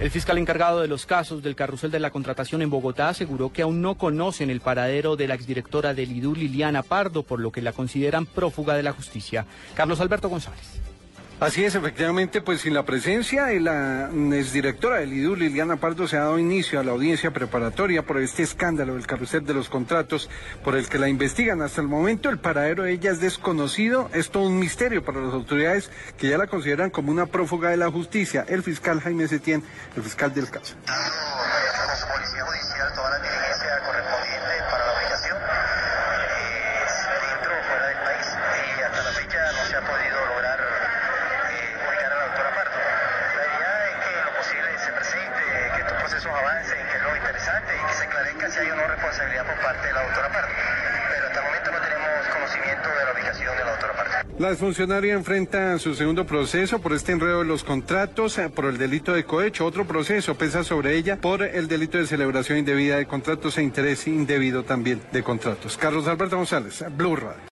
El fiscal encargado de los casos del carrusel de la contratación en Bogotá aseguró que aún no conocen el paradero de la exdirectora del IDU, Liliana Pardo, por lo que la consideran prófuga de la justicia. Carlos Alberto González. Así es, efectivamente, pues sin la presencia de la exdirectora del IDU, Liliana Pardo, se ha dado inicio a la audiencia preparatoria por este escándalo del carrusel de los contratos por el que la investigan. Hasta el momento el paradero de ella es desconocido, es todo un misterio para las autoridades que ya la consideran como una prófuga de la justicia. El fiscal Jaime Setién, el fiscal del caso. Policía Judicial toda la diligencia correspondiente para la ubicación, dentro o fuera del país, y hasta la fecha no se ha podido lograr ubicar a la doctora Pardo. La idea es que lo posible se presente, procesos avancen, que es lo interesante, y que se aclarezca si hay o no responsabilidad por parte de la doctora Pardo. Pero hasta el momento no tenemos conocimiento de la ubicación de la doctora Pardo. La funcionaria enfrenta su segundo proceso por este enredo de los contratos, eh, por el delito de cohecho. Otro proceso pesa sobre ella por el delito de celebración indebida de contratos e interés indebido también de contratos. Carlos Alberto González, Blue Radio.